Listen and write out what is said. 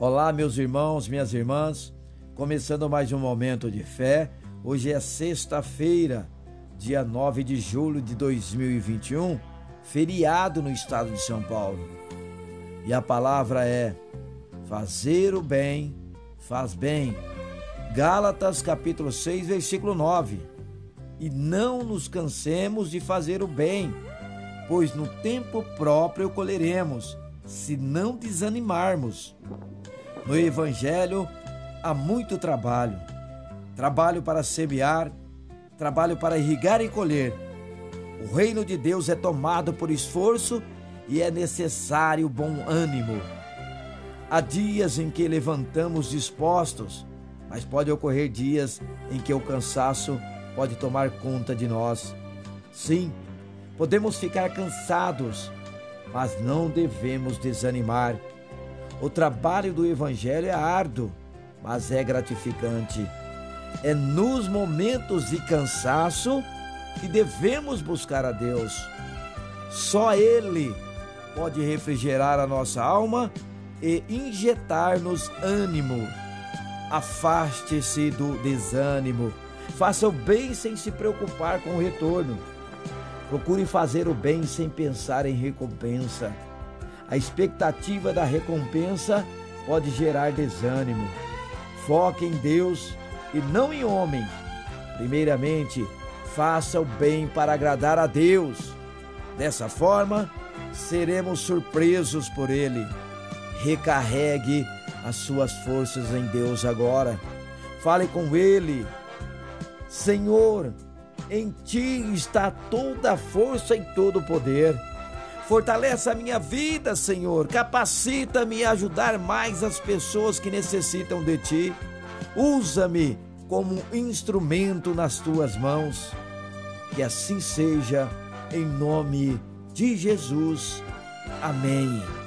Olá, meus irmãos, minhas irmãs. Começando mais um momento de fé. Hoje é sexta-feira, dia 9 de julho de 2021, feriado no estado de São Paulo. E a palavra é: fazer o bem faz bem. Gálatas capítulo 6, versículo 9. E não nos cansemos de fazer o bem, pois no tempo próprio colheremos, se não desanimarmos. No Evangelho há muito trabalho: trabalho para semear, trabalho para irrigar e colher. O reino de Deus é tomado por esforço e é necessário bom ânimo. Há dias em que levantamos dispostos, mas pode ocorrer dias em que o cansaço pode tomar conta de nós. Sim, podemos ficar cansados, mas não devemos desanimar o trabalho do Evangelho é árduo, mas é gratificante. É nos momentos de cansaço que devemos buscar a Deus. Só Ele pode refrigerar a nossa alma e injetar-nos ânimo. Afaste-se do desânimo. Faça o bem sem se preocupar com o retorno. Procure fazer o bem sem pensar em recompensa. A expectativa da recompensa pode gerar desânimo. Foque em Deus e não em homens. Primeiramente, faça o bem para agradar a Deus. Dessa forma, seremos surpresos por Ele. Recarregue as suas forças em Deus agora. Fale com Ele. Senhor, em Ti está toda a força e todo o poder. Fortalece a minha vida, Senhor. Capacita-me a ajudar mais as pessoas que necessitam de Ti. Usa-me como instrumento nas Tuas mãos. Que assim seja, em nome de Jesus. Amém.